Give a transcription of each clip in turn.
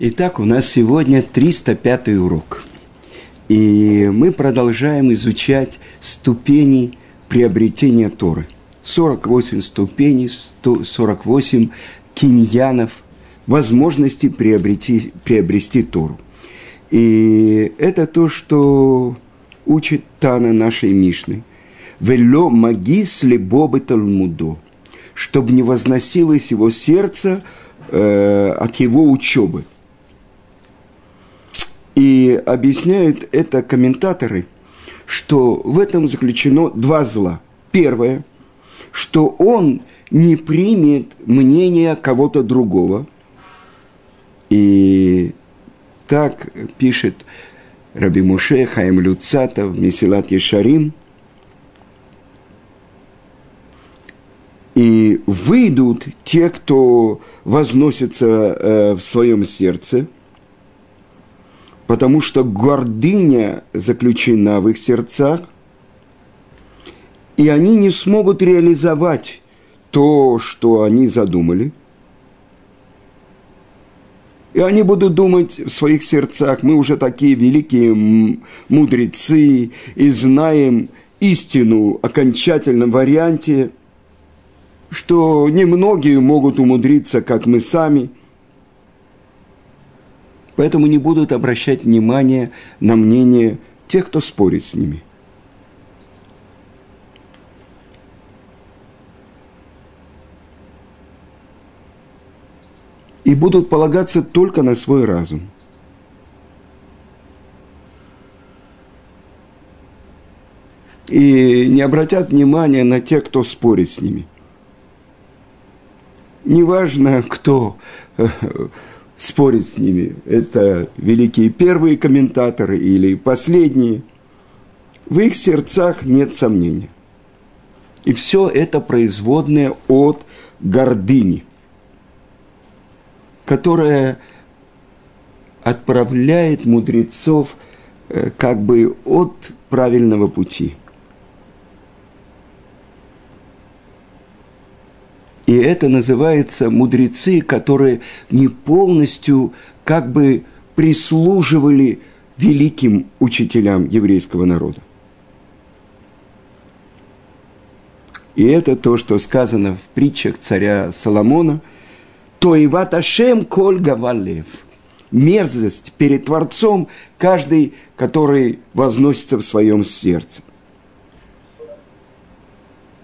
Итак, у нас сегодня 305 урок. И мы продолжаем изучать ступени приобретения Торы. 48 ступеней, 48 киньянов, возможности приобрести, приобрести Тору. И это то, что учит Тана нашей Мишны. «Вело магис лебобы талмудо», чтобы не возносилось его сердце э, от его учебы – и объясняют это комментаторы, что в этом заключено два зла. Первое, что он не примет мнение кого-то другого. И так пишет Раби Муше Хаим Люцатов, Месилат Ешарим. И выйдут те, кто возносится э, в своем сердце – потому что гордыня заключена в их сердцах, и они не смогут реализовать то, что они задумали. И они будут думать в своих сердцах, мы уже такие великие мудрецы и знаем истину в окончательном варианте, что немногие могут умудриться, как мы сами – поэтому не будут обращать внимание на мнение тех, кто спорит с ними. И будут полагаться только на свой разум. И не обратят внимания на тех, кто спорит с ними. Неважно, кто спорить с ними. Это великие первые комментаторы или последние. В их сердцах нет сомнения. И все это производное от гордыни, которая отправляет мудрецов э, как бы от правильного пути – И это называется мудрецы, которые не полностью как бы прислуживали великим учителям еврейского народа. И это то, что сказано в притчах царя Соломона. То и ваташем коль гавалев. Мерзость перед Творцом каждый, который возносится в своем сердце.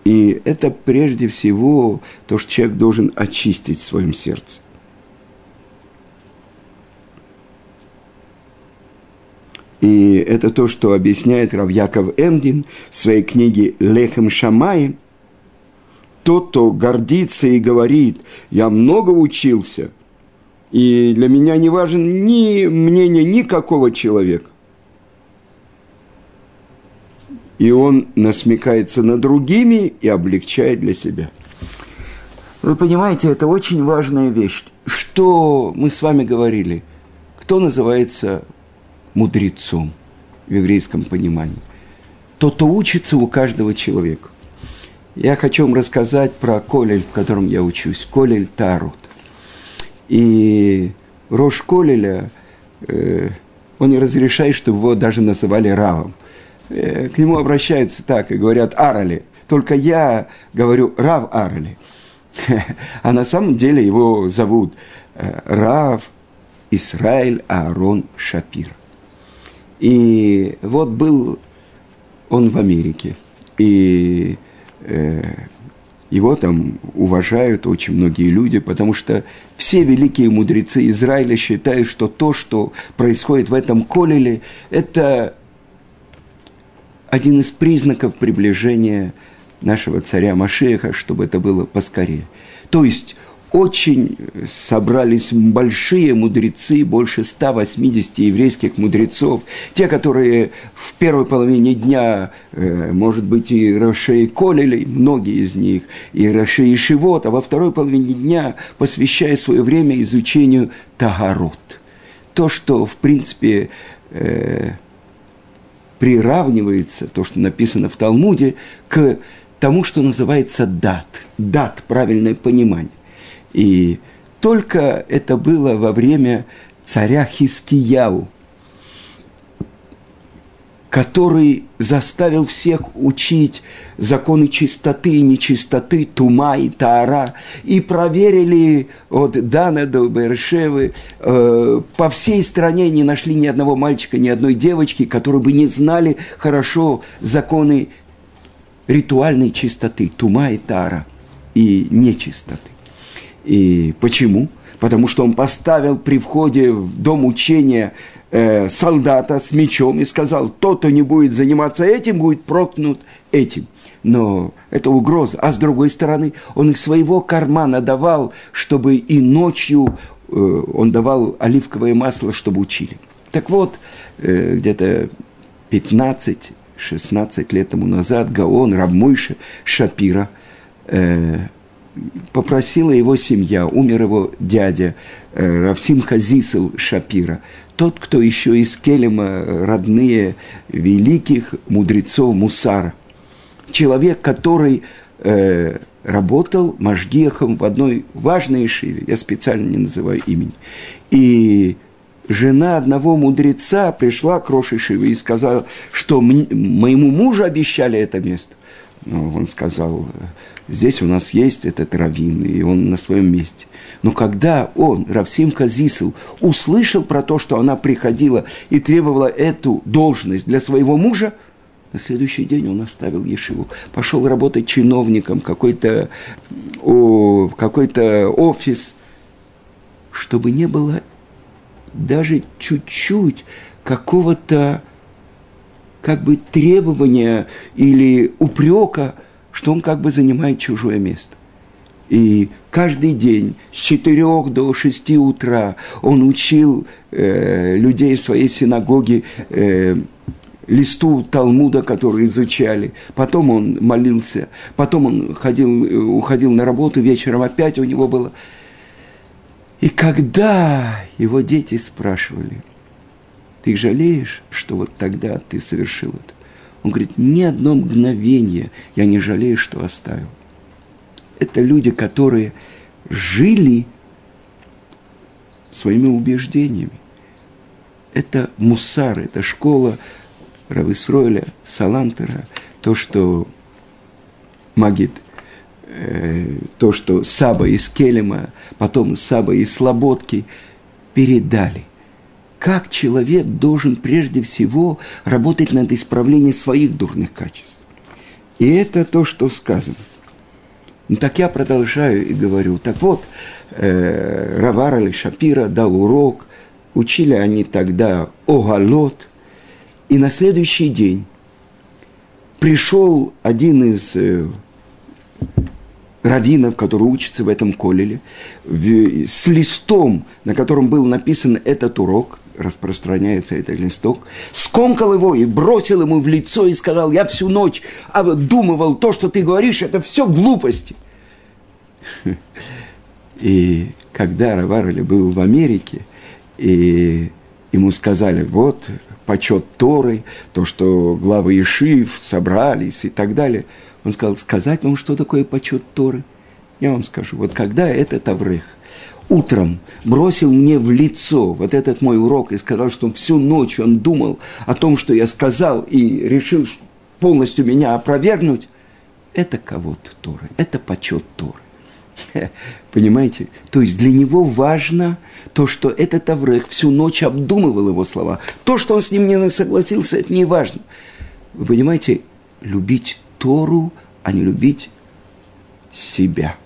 И это прежде всего то, что человек должен очистить в своем сердце. И это то, что объясняет Рав Яков Эмдин в своей книге «Лехем Шамай». Тот, кто гордится и говорит, я много учился, и для меня не важен ни мнение никакого человека. И он насмекается над другими и облегчает для себя. Вы понимаете, это очень важная вещь. Что мы с вами говорили? Кто называется мудрецом в еврейском понимании? Тот, кто учится у каждого человека. Я хочу вам рассказать про колель, в котором я учусь. Колель Тарут. И Рош Колеля, э, он не разрешает, чтобы его даже называли Равом. Э, к нему обращаются так и говорят «Арали». Только я говорю «Рав Арали». А на самом деле его зовут э, Рав Исраиль Аарон Шапир. И вот был он в Америке, и э, его там уважают очень многие люди, потому что все великие мудрецы Израиля считают, что то, что происходит в этом колеле, это один из признаков приближения нашего царя Машеха, чтобы это было поскорее. То есть очень собрались большие мудрецы, больше 180 еврейских мудрецов, те, которые в первой половине дня, э, может быть, и Рашей Колели, многие из них, и Рашей и Шивот, а во второй половине дня посвящая свое время изучению Тагарот. То, что, в принципе, э, приравнивается то, что написано в Талмуде, к тому, что называется дат. Дат – правильное понимание. И только это было во время царя Хискияу, который заставил всех учить законы чистоты и нечистоты, тума и таара, и проверили от Дана до Бершевы, э, по всей стране не нашли ни одного мальчика, ни одной девочки, которые бы не знали хорошо законы ритуальной чистоты, тума и таара, и нечистоты. И почему? Потому что он поставил при входе в дом учения э, солдата с мечом и сказал, тот, кто не будет заниматься этим, будет проткнут этим. Но это угроза. А с другой стороны, он из своего кармана давал, чтобы и ночью э, он давал оливковое масло, чтобы учили. Так вот, э, где-то 15-16 лет тому назад Гаон, Рабмойша, Шапира э, попросила его семья, умер его дядя, э, Равсим Хазисел Шапира, тот, кто еще из Келема, родные великих мудрецов Мусара. Человек, который э, работал мажгехом в одной важной шиве, я специально не называю имени. И жена одного мудреца пришла к Роши Шиве и сказала, что моему мужу обещали это место. Но он сказал, здесь у нас есть этот раввин, и он на своем месте. Но когда он, Равсим Казисел, услышал про то, что она приходила и требовала эту должность для своего мужа, на следующий день он оставил Ешиву, пошел работать чиновником, какой-то какой офис, чтобы не было даже чуть-чуть какого-то как бы требования или упрека, что он как бы занимает чужое место. И каждый день с 4 до 6 утра он учил э, людей своей синагоги э, листу Талмуда, который изучали. Потом он молился, потом он ходил, уходил на работу, вечером опять у него было. И когда его дети спрашивали – ты жалеешь, что вот тогда ты совершил это? Он говорит, ни одно мгновение я не жалею, что оставил. Это люди, которые жили своими убеждениями. Это мусар, это школа Рависроиля, Салантера, то, что Магид, э, то, что Саба из Келема, потом Саба из Слободки передали – как человек должен прежде всего работать над исправлением своих дурных качеств. И это то, что сказано. Ну, так я продолжаю и говорю. Так вот, э, Равар или Шапира дал урок, учили они тогда Огалот, и на следующий день пришел один из э, раввинов, который учится в этом колеле, в, с листом, на котором был написан этот урок – распространяется этот листок, скомкал его и бросил ему в лицо и сказал, я всю ночь обдумывал то, что ты говоришь, это все глупости. И когда Раварли был в Америке, и ему сказали, вот, почет Торы, то, что главы Ишив собрались и так далее, он сказал, сказать вам, что такое почет Торы? Я вам скажу, вот когда этот Аврех утром бросил мне в лицо вот этот мой урок и сказал, что всю ночь он думал о том, что я сказал, и решил полностью меня опровергнуть, это кого-то Торы, это почет Торы. Понимаете? То есть для него важно то, что этот Аврех всю ночь обдумывал его слова. То, что он с ним не согласился, это не важно. Вы понимаете, любить Тору, а не любить себя –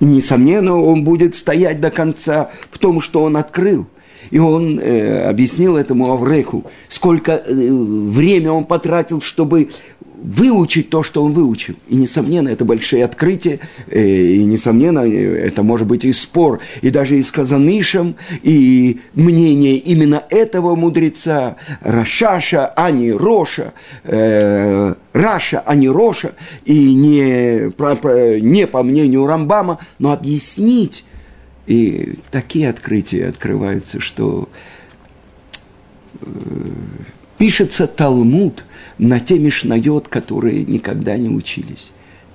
и, несомненно, он будет стоять до конца в том, что он открыл. И он э, объяснил этому Авреху, сколько э, время он потратил, чтобы выучить то, что он выучил. И, несомненно, это большие открытия, э, и, несомненно, это может быть и спор, и даже и с Казанышем, и мнение именно этого мудреца, Рашаша, а не Роша, э, Раша, а не Роша, и не, не по мнению Рамбама, но объяснить. И такие открытия открываются, что э, пишется Талмуд – на те мишнайот, которые никогда не учились.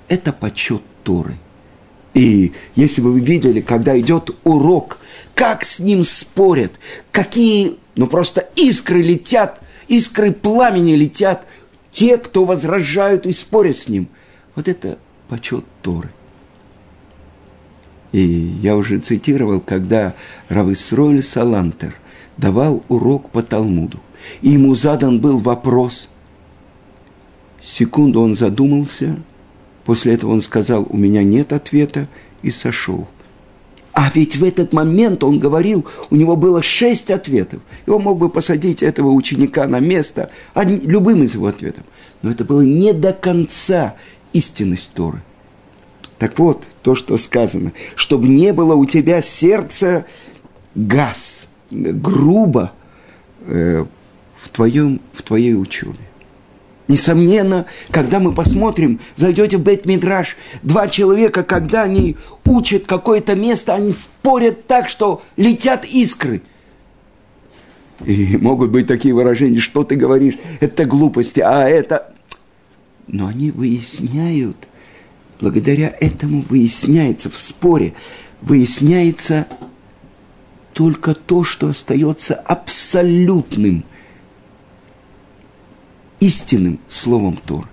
Это почет Торы. И если бы вы видели, когда идет урок, как с ним спорят, какие, ну просто искры летят, искры пламени летят, те, кто возражают и спорят с ним. Вот это почет Торы. И я уже цитировал, когда Рависроль Салантер давал урок по Талмуду, и ему задан был вопрос. Секунду он задумался, после этого он сказал, у меня нет ответа, и сошел. А ведь в этот момент он говорил, у него было шесть ответов. И он мог бы посадить этого ученика на место любым из его ответов. Но это было не до конца истинность Торы. Так вот, то, что сказано, чтобы не было у тебя сердца газ, грубо э, в, твоем, в твоей учебе. Несомненно, когда мы посмотрим, зайдете в Бет-Мидраш, два человека, когда они учат какое-то место, они спорят так, что летят искры. И могут быть такие выражения, что ты говоришь, это глупости, а это... Но они выясняют, благодаря этому выясняется в споре, выясняется только то, что остается абсолютным – истинным словом Тор.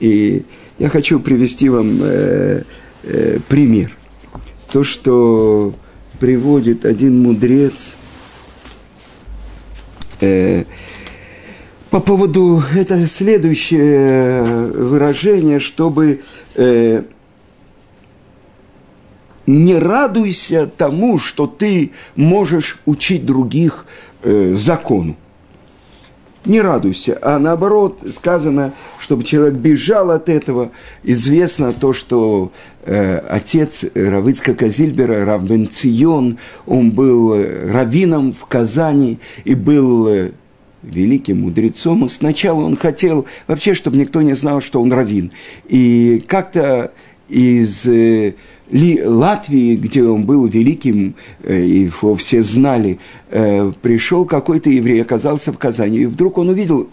И я хочу привести вам э, э, пример. То, что приводит один мудрец э, по поводу, это следующее выражение, чтобы э, не радуйся тому, что ты можешь учить других э, закону не радуйся, а наоборот сказано, чтобы человек бежал от этого. Известно то, что э, отец Равицка Зильбера, Равбен Цион, он был э, раввином в Казани и был э, великим мудрецом. И сначала он хотел вообще, чтобы никто не знал, что он раввин. И как-то из... Э, Латвии, где он был великим, э, его все знали, э, пришел какой-то еврей, оказался в Казани, и вдруг он увидел,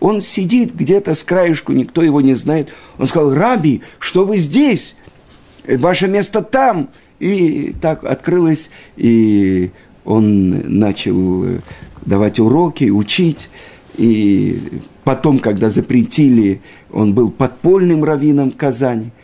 он сидит где-то с краешку, никто его не знает. Он сказал, Раби, что вы здесь? Ваше место там. И так открылось, и он начал давать уроки, учить. И потом, когда запретили, он был подпольным раввином в Казани –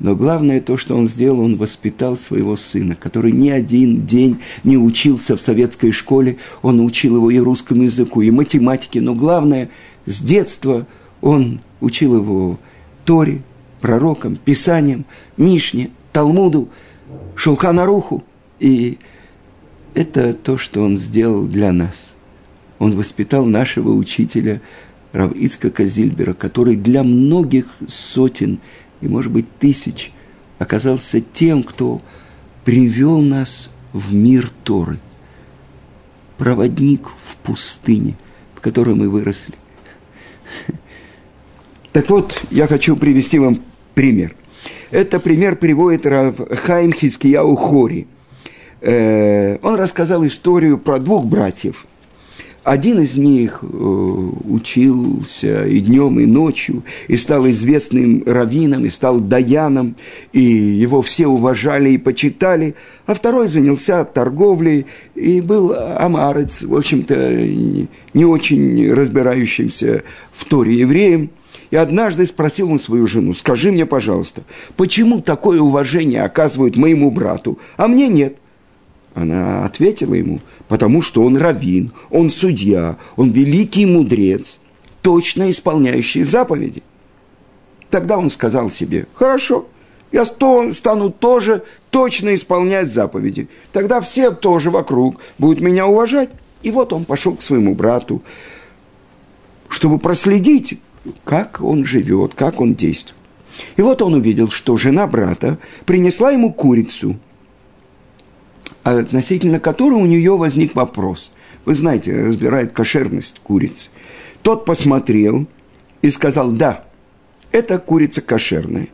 но главное то, что он сделал, он воспитал своего сына, который ни один день не учился в советской школе. Он учил его и русскому языку, и математике. Но главное, с детства он учил его Торе, пророкам, Писаниям, Мишне, Талмуду, Шулханаруху. И это то, что он сделал для нас. Он воспитал нашего учителя Рав Ицкака Зильбера, который для многих сотен и, может быть, тысяч, оказался тем, кто привел нас в мир Торы. Проводник в пустыне, в которой мы выросли. Так вот, я хочу привести вам пример. Это пример приводит Рав Хайм Хискияу Хори. Э, он рассказал историю про двух братьев – один из них э, учился и днем, и ночью, и стал известным раввином, и стал даяном, и его все уважали и почитали, а второй занялся торговлей и был амарец, в общем-то, не очень разбирающимся в Торе евреем. И однажды спросил он свою жену, скажи мне, пожалуйста, почему такое уважение оказывают моему брату, а мне нет? Она ответила ему, потому что он раввин, он судья, он великий мудрец, точно исполняющий заповеди. Тогда он сказал себе, хорошо, я стану тоже точно исполнять заповеди. Тогда все тоже вокруг будут меня уважать. И вот он пошел к своему брату, чтобы проследить, как он живет, как он действует. И вот он увидел, что жена брата принесла ему курицу – относительно которой у нее возник вопрос. Вы знаете, разбирает кошерность курицы. Тот посмотрел и сказал, да, эта курица кошерная,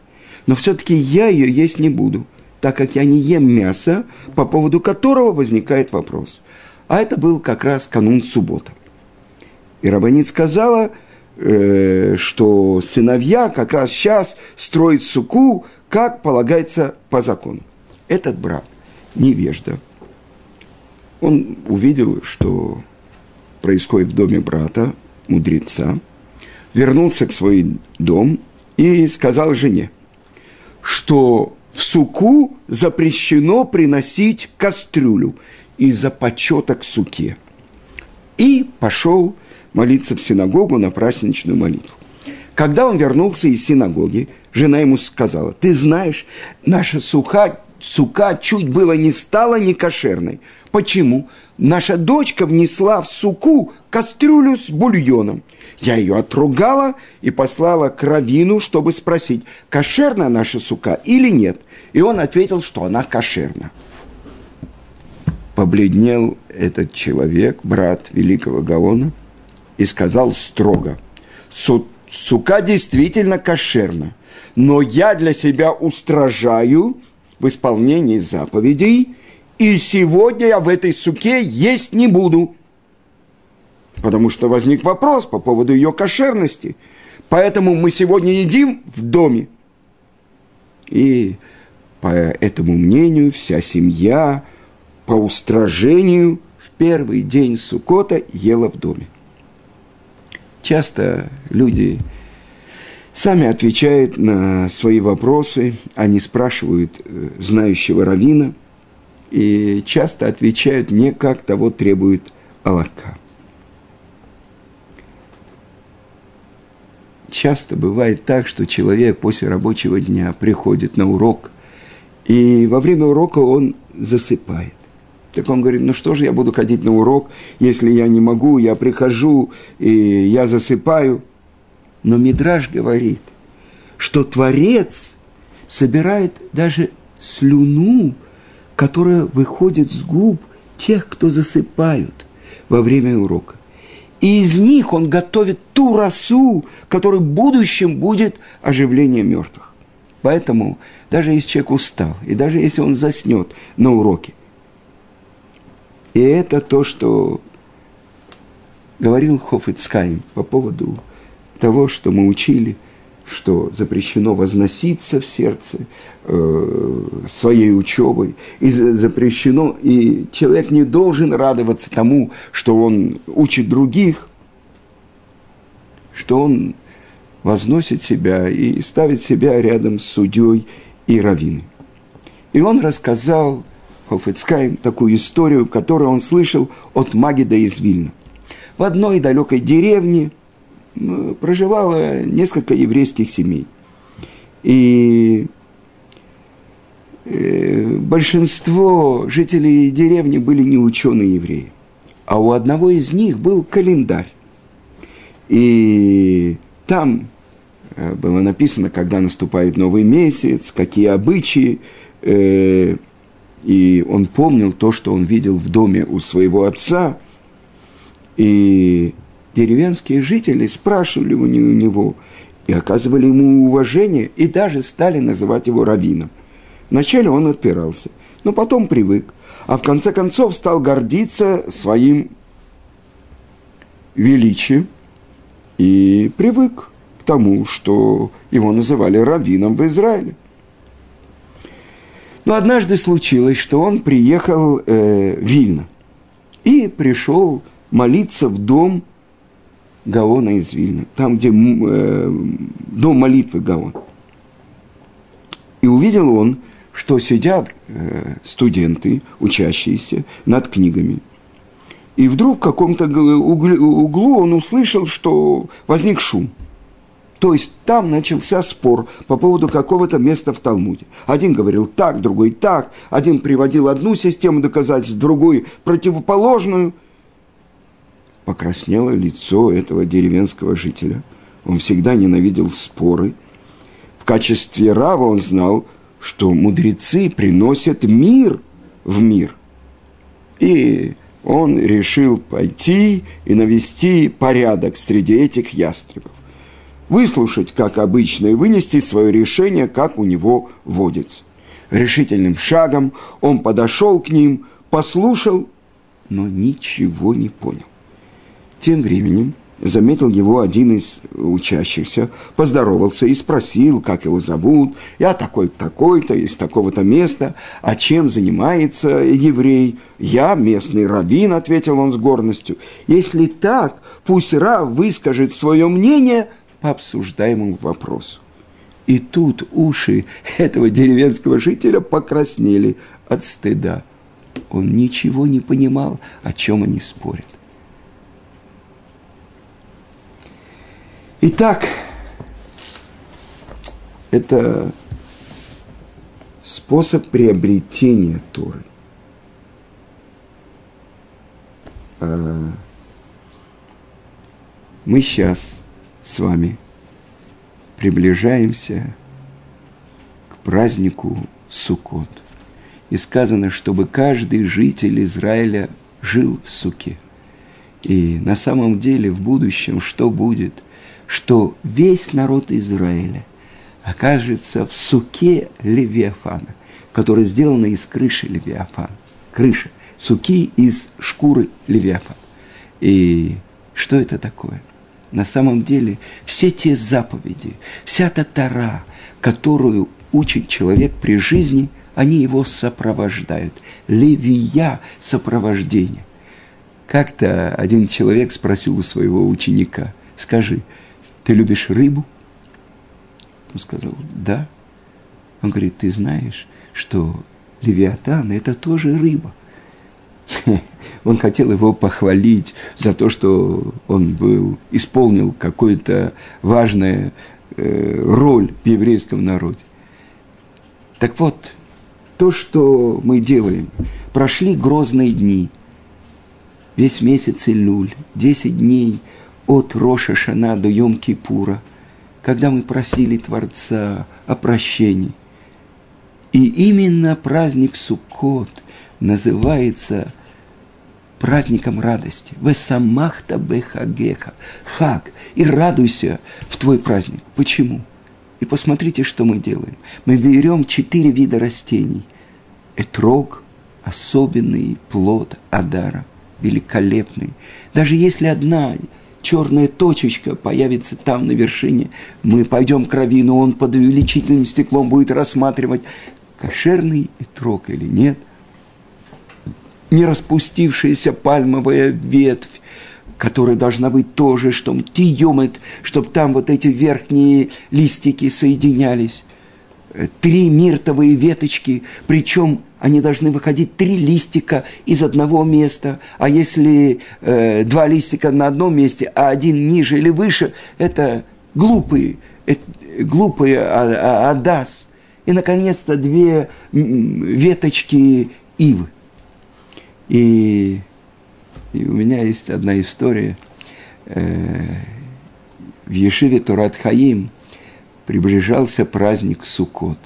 но все-таки я ее есть не буду, так как я не ем мясо, по поводу которого возникает вопрос. А это был как раз канун суббота. И Рабанит сказала, э, что сыновья как раз сейчас строят суку, как полагается по закону. Этот брат, невежда, он увидел, что происходит в доме брата, мудреца, вернулся к свой дом и сказал жене, что в суку запрещено приносить кастрюлю из-за почета к суке. И пошел молиться в синагогу на праздничную молитву. Когда он вернулся из синагоги, жена ему сказала, ты знаешь, наша суха, сука чуть было не стала некошерной. Почему? Наша дочка внесла в суку кастрюлю с бульоном. Я ее отругала и послала к равину, чтобы спросить, кошерна наша сука или нет. И он ответил, что она кошерна. Побледнел этот человек, брат великого Гаона, и сказал строго, сука действительно кошерна, но я для себя устражаю в исполнении заповедей, и сегодня я в этой суке есть не буду. Потому что возник вопрос по поводу ее кошерности. Поэтому мы сегодня едим в доме. И по этому мнению вся семья по устражению в первый день Сукота ела в доме. Часто люди сами отвечают на свои вопросы, они спрашивают э, знающего равина и часто отвечают не как того требует Аллаха. Часто бывает так, что человек после рабочего дня приходит на урок, и во время урока он засыпает. Так он говорит, ну что же я буду ходить на урок, если я не могу, я прихожу и я засыпаю. Но Мидраж говорит, что Творец собирает даже слюну, которая выходит с губ тех, кто засыпают во время урока. И из них он готовит ту росу, которая в будущем будет оживление мертвых. Поэтому даже если человек устал, и даже если он заснет на уроке, и это то, что говорил Хофицкайм по поводу того, что мы учили, что запрещено возноситься в сердце э, своей учебой, и запрещено, и человек не должен радоваться тому, что он учит других, что он возносит себя и ставит себя рядом с судьей и раввиной. И он рассказал Хофицкайм такую историю, которую он слышал от Магида из Вильна. В одной далекой деревне проживало несколько еврейских семей. И э, большинство жителей деревни были не ученые евреи. А у одного из них был календарь. И там э, было написано, когда наступает новый месяц, какие обычаи, э, и он помнил то, что он видел в доме у своего отца. И деревенские жители спрашивали у него и оказывали ему уважение, и даже стали называть его раввином. Вначале он отпирался, но потом привык, а в конце концов стал гордиться своим величием и привык к тому, что его называли раввином в Израиле. Но однажды случилось, что он приехал э, в Вильно и пришел молиться в дом Гаона из Вильна, там, где э, дом молитвы Гаон. И увидел он, что сидят э, студенты, учащиеся, над книгами. И вдруг в каком-то углу он услышал, что возник шум – то есть там начался спор по поводу какого-то места в Талмуде. Один говорил так, другой так, один приводил одну систему доказательств, другой противоположную. Покраснело лицо этого деревенского жителя. Он всегда ненавидел споры. В качестве рава он знал, что мудрецы приносят мир в мир. И он решил пойти и навести порядок среди этих ястребов выслушать, как обычно, и вынести свое решение, как у него водится. Решительным шагом он подошел к ним, послушал, но ничего не понял. Тем временем заметил его один из учащихся, поздоровался и спросил, как его зовут. Я такой-такой-то, из такого-то места. А чем занимается еврей? Я местный раввин, ответил он с гордостью. Если так, пусть Рав выскажет свое мнение по обсуждаемому вопросу. И тут уши этого деревенского жителя покраснели от стыда. Он ничего не понимал, о чем они спорят. Итак, это способ приобретения Торы. А, мы сейчас с вами приближаемся к празднику Суккот. И сказано, чтобы каждый житель Израиля жил в Суке. И на самом деле в будущем что будет? Что весь народ Израиля окажется в суке Левиафана, которая сделана из крыши Левиафана. Крыша. Суки из шкуры Левиафана. И что это такое? На самом деле все те заповеди, вся та тара, которую учит человек при жизни, они его сопровождают. Левия – сопровождение. Как-то один человек спросил у своего ученика, скажи, ты любишь рыбу? Он сказал, да. Он говорит, ты знаешь, что Левиатан – это тоже рыба. Он хотел его похвалить за то, что он был, исполнил какую-то важную э, роль в еврейском народе. Так вот, то, что мы делаем, прошли грозные дни, весь месяц Илюль, 10 дней от Роша Шана до Йом-Кипура, когда мы просили Творца о прощении. И именно праздник Суккот называется – праздником радости. Весамахта бехагеха. Хаг. И радуйся в твой праздник. Почему? И посмотрите, что мы делаем. Мы берем четыре вида растений. Этрог, особенный плод Адара, великолепный. Даже если одна черная точечка появится там на вершине, мы пойдем к равину, он под увеличительным стеклом будет рассматривать, кошерный этрог или нет – не распустившаяся пальмовая ветвь, которая должна быть тоже, чтобы тиемет, чтобы там вот эти верхние листики соединялись. Три миртовые веточки, причем они должны выходить три листика из одного места, а если э, два листика на одном месте, а один ниже или выше, это глупые, это, глупые а, адас. И, наконец-то, две веточки ивы. И, и у меня есть одна история. Э, в Ешиве Турат Хаим приближался праздник Суккот.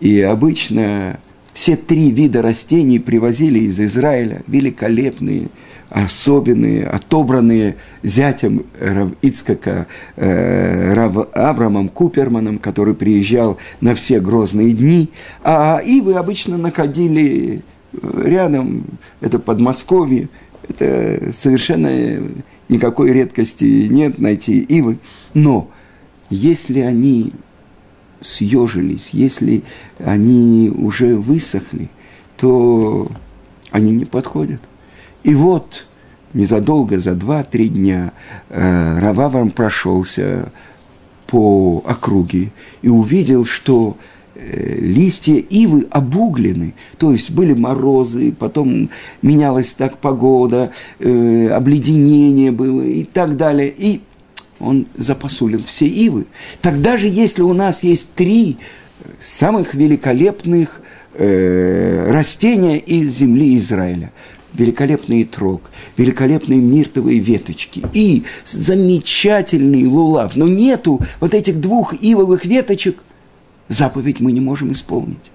И обычно все три вида растений привозили из Израиля, великолепные, особенные, отобранные зятем Рав Ицкака, э, Рав Аврамом Куперманом, который приезжал на все грозные дни. А ивы обычно находили рядом, это Подмосковье, это совершенно никакой редкости нет найти ивы. Но если они съежились, если они уже высохли, то они не подходят. И вот незадолго, за два-три дня, э, Рававам прошелся по округе и увидел, что Э, листья ивы обуглены, то есть были морозы, потом менялась так погода, э, обледенение было и так далее. И он запосулил все ивы. Тогда же, если у нас есть три самых великолепных э, растения из земли Израиля, великолепный трог, великолепные миртовые веточки и замечательный лулав, но нету вот этих двух ивовых веточек – заповедь мы не можем исполнить.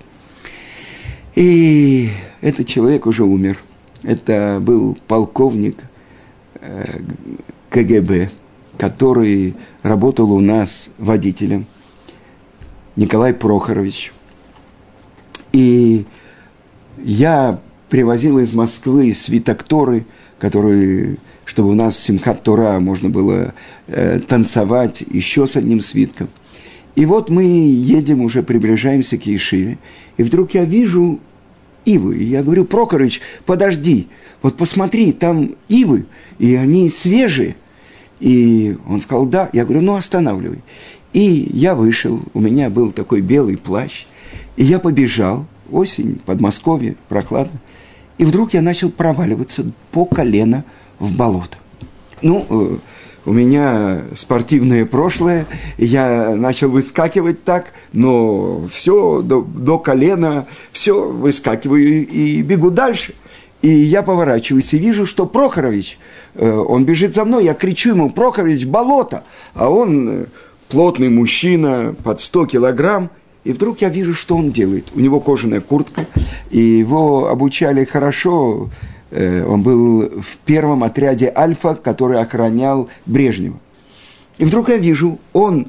И этот человек уже умер. Это был полковник э, КГБ, который работал у нас водителем, Николай Прохорович. И я привозил из Москвы свитокторы который, чтобы у нас Симхат Тора можно было э, танцевать еще с одним свитком. И вот мы едем, уже приближаемся к Ешиве, и вдруг я вижу ивы. И я говорю, Прокорыч, подожди, вот посмотри, там ивы, и они свежие. И он сказал, да. Я говорю, ну останавливай. И я вышел, у меня был такой белый плащ, и я побежал, осень, Подмосковье, прохладно, и вдруг я начал проваливаться по колено в болото. Ну, э, у меня спортивное прошлое, я начал выскакивать так, но все до, до колена, все выскакиваю и бегу дальше. И я поворачиваюсь и вижу, что Прохорович, он бежит за мной, я кричу ему, Прохорович, болото, а он э, плотный мужчина под 100 килограмм, и вдруг я вижу, что он делает. У него кожаная куртка, и его обучали хорошо, Э, он был в первом отряде Альфа, который охранял Брежнева. И вдруг я вижу, он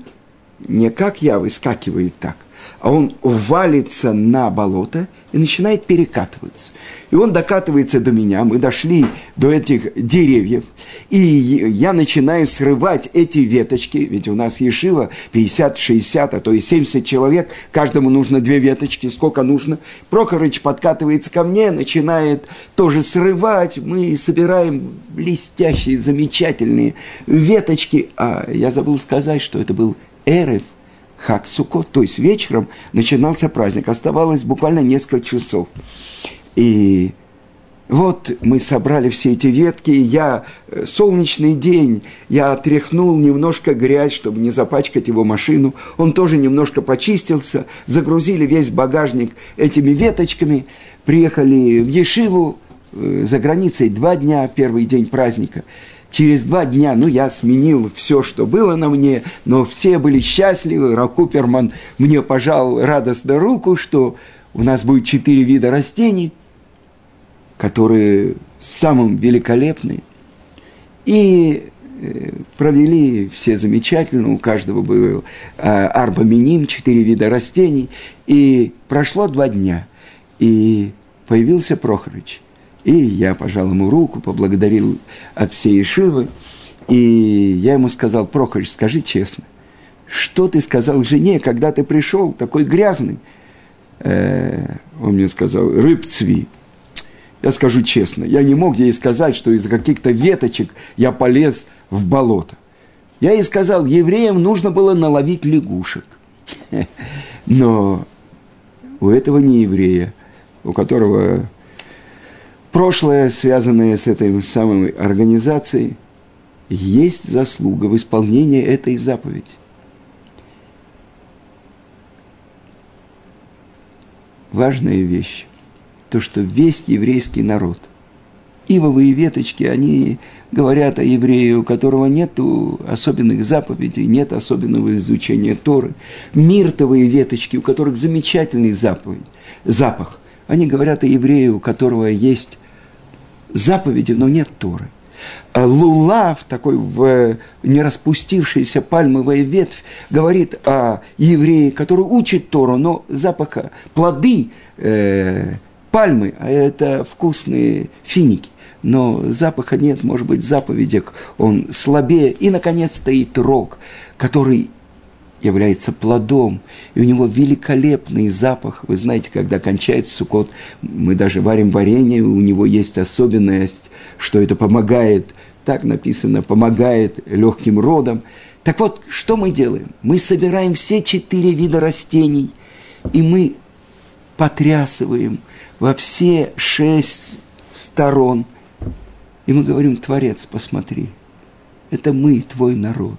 не как я выскакивает так, а он валится на болото и начинает перекатываться. И он докатывается до меня, мы дошли до этих деревьев, и я начинаю срывать эти веточки, ведь у нас Ешива 50, 60, а то и 70 человек, каждому нужно две веточки, сколько нужно. Прохорыч подкатывается ко мне, начинает тоже срывать, мы собираем блестящие, замечательные веточки, а я забыл сказать, что это был Эрев, Хаксуко, то есть вечером начинался праздник, оставалось буквально несколько часов. И вот мы собрали все эти ветки, я э, солнечный день, я отряхнул немножко грязь, чтобы не запачкать его машину. Он тоже немножко почистился, загрузили весь багажник этими веточками, приехали в Ешиву, э, за границей два дня, первый день праздника. Через два дня, ну, я сменил все, что было на мне, но все были счастливы. Ракуперман мне пожал радостно руку, что у нас будет четыре вида растений – которые самым великолепные. И э, провели все замечательно, у каждого был э, арбаминим, четыре вида растений. И прошло два дня, и появился Прохорович. И я пожал ему руку, поблагодарил от всей Ишивы. И я ему сказал, Прохорович, скажи честно, что ты сказал жене, когда ты пришел, такой грязный? Э, он мне сказал, рыбцви. Я скажу честно, я не мог ей сказать, что из-за каких-то веточек я полез в болото. Я ей сказал, евреям нужно было наловить лягушек. Но у этого не еврея, у которого прошлое, связанное с этой самой организацией, есть заслуга в исполнении этой заповеди. Важная вещь то, что весь еврейский народ. Ивовые веточки, они говорят о еврею, у которого нет особенных заповедей, нет особенного изучения Торы. Миртовые веточки, у которых замечательный заповедь, запах. Они говорят о еврее, у которого есть заповеди, но нет Торы. А лулав, такой в не распустившаяся пальмовая ветвь, говорит о еврее, который учит Тору, но запаха, плоды э, пальмы, а это вкусные финики. Но запаха нет, может быть, в заповедях он слабее. И, наконец, стоит рог, который является плодом, и у него великолепный запах. Вы знаете, когда кончается сукот, мы даже варим варенье, у него есть особенность, что это помогает, так написано, помогает легким родам. Так вот, что мы делаем? Мы собираем все четыре вида растений, и мы потрясываем – во все шесть сторон. И мы говорим, Творец, посмотри, это мы, твой народ.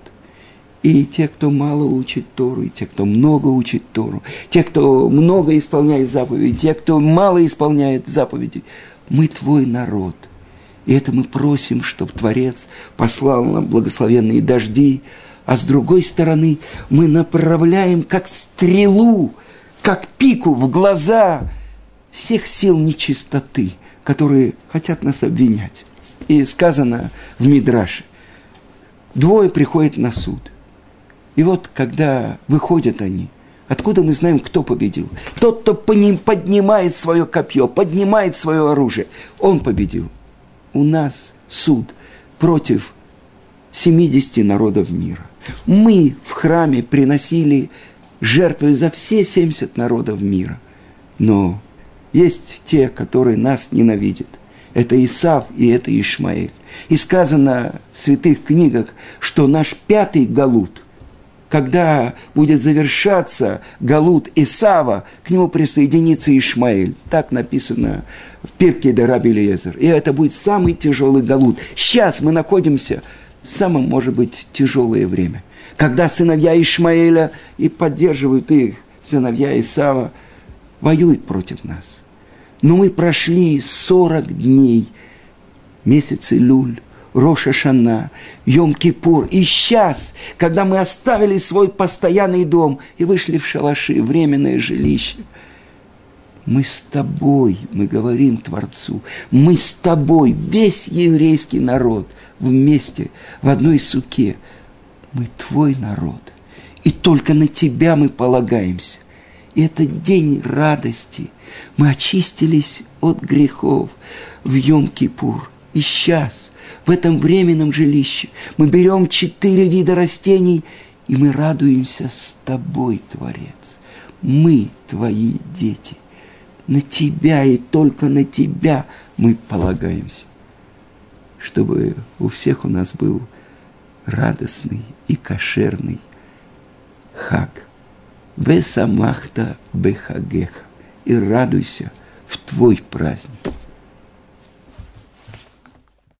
И те, кто мало учит Тору, и те, кто много учит Тору, те, кто много исполняет заповеди, те, кто мало исполняет заповеди, мы твой народ. И это мы просим, чтобы Творец послал нам благословенные дожди, а с другой стороны мы направляем как стрелу, как пику в глаза всех сил нечистоты, которые хотят нас обвинять. И сказано в Мидраше, двое приходят на суд. И вот, когда выходят они, откуда мы знаем, кто победил? Тот, кто поднимает свое копье, поднимает свое оружие, он победил. у нас суд против 70 народов мира. Мы в храме приносили жертвы за все 70 народов мира. Но есть те, которые нас ненавидят. Это Исав и это Ишмаэль. И сказано в святых книгах, что наш пятый галут, когда будет завершаться галут Исава, к нему присоединится Ишмаэль. Так написано в Пирке де Лезер. И это будет самый тяжелый галут. Сейчас мы находимся в самом, может быть, тяжелое время. Когда сыновья Ишмаэля и поддерживают их, сыновья Исава, воюют против нас. Но мы прошли 40 дней, месяцы Люль, Роша Шана, Йом-Кипур. И сейчас, когда мы оставили свой постоянный дом и вышли в шалаши, временное жилище, мы с тобой, мы говорим Творцу, мы с тобой, весь еврейский народ вместе, в одной суке. Мы твой народ, и только на тебя мы полагаемся. И это день радости. Мы очистились от грехов в Йом-Кипур. И сейчас – в этом временном жилище. Мы берем четыре вида растений, и мы радуемся с тобой, Творец. Мы твои дети. На тебя и только на тебя мы полагаемся. Чтобы у всех у нас был радостный и кошерный хаг. Весамахта бехагеха. И радуйся в твой праздник.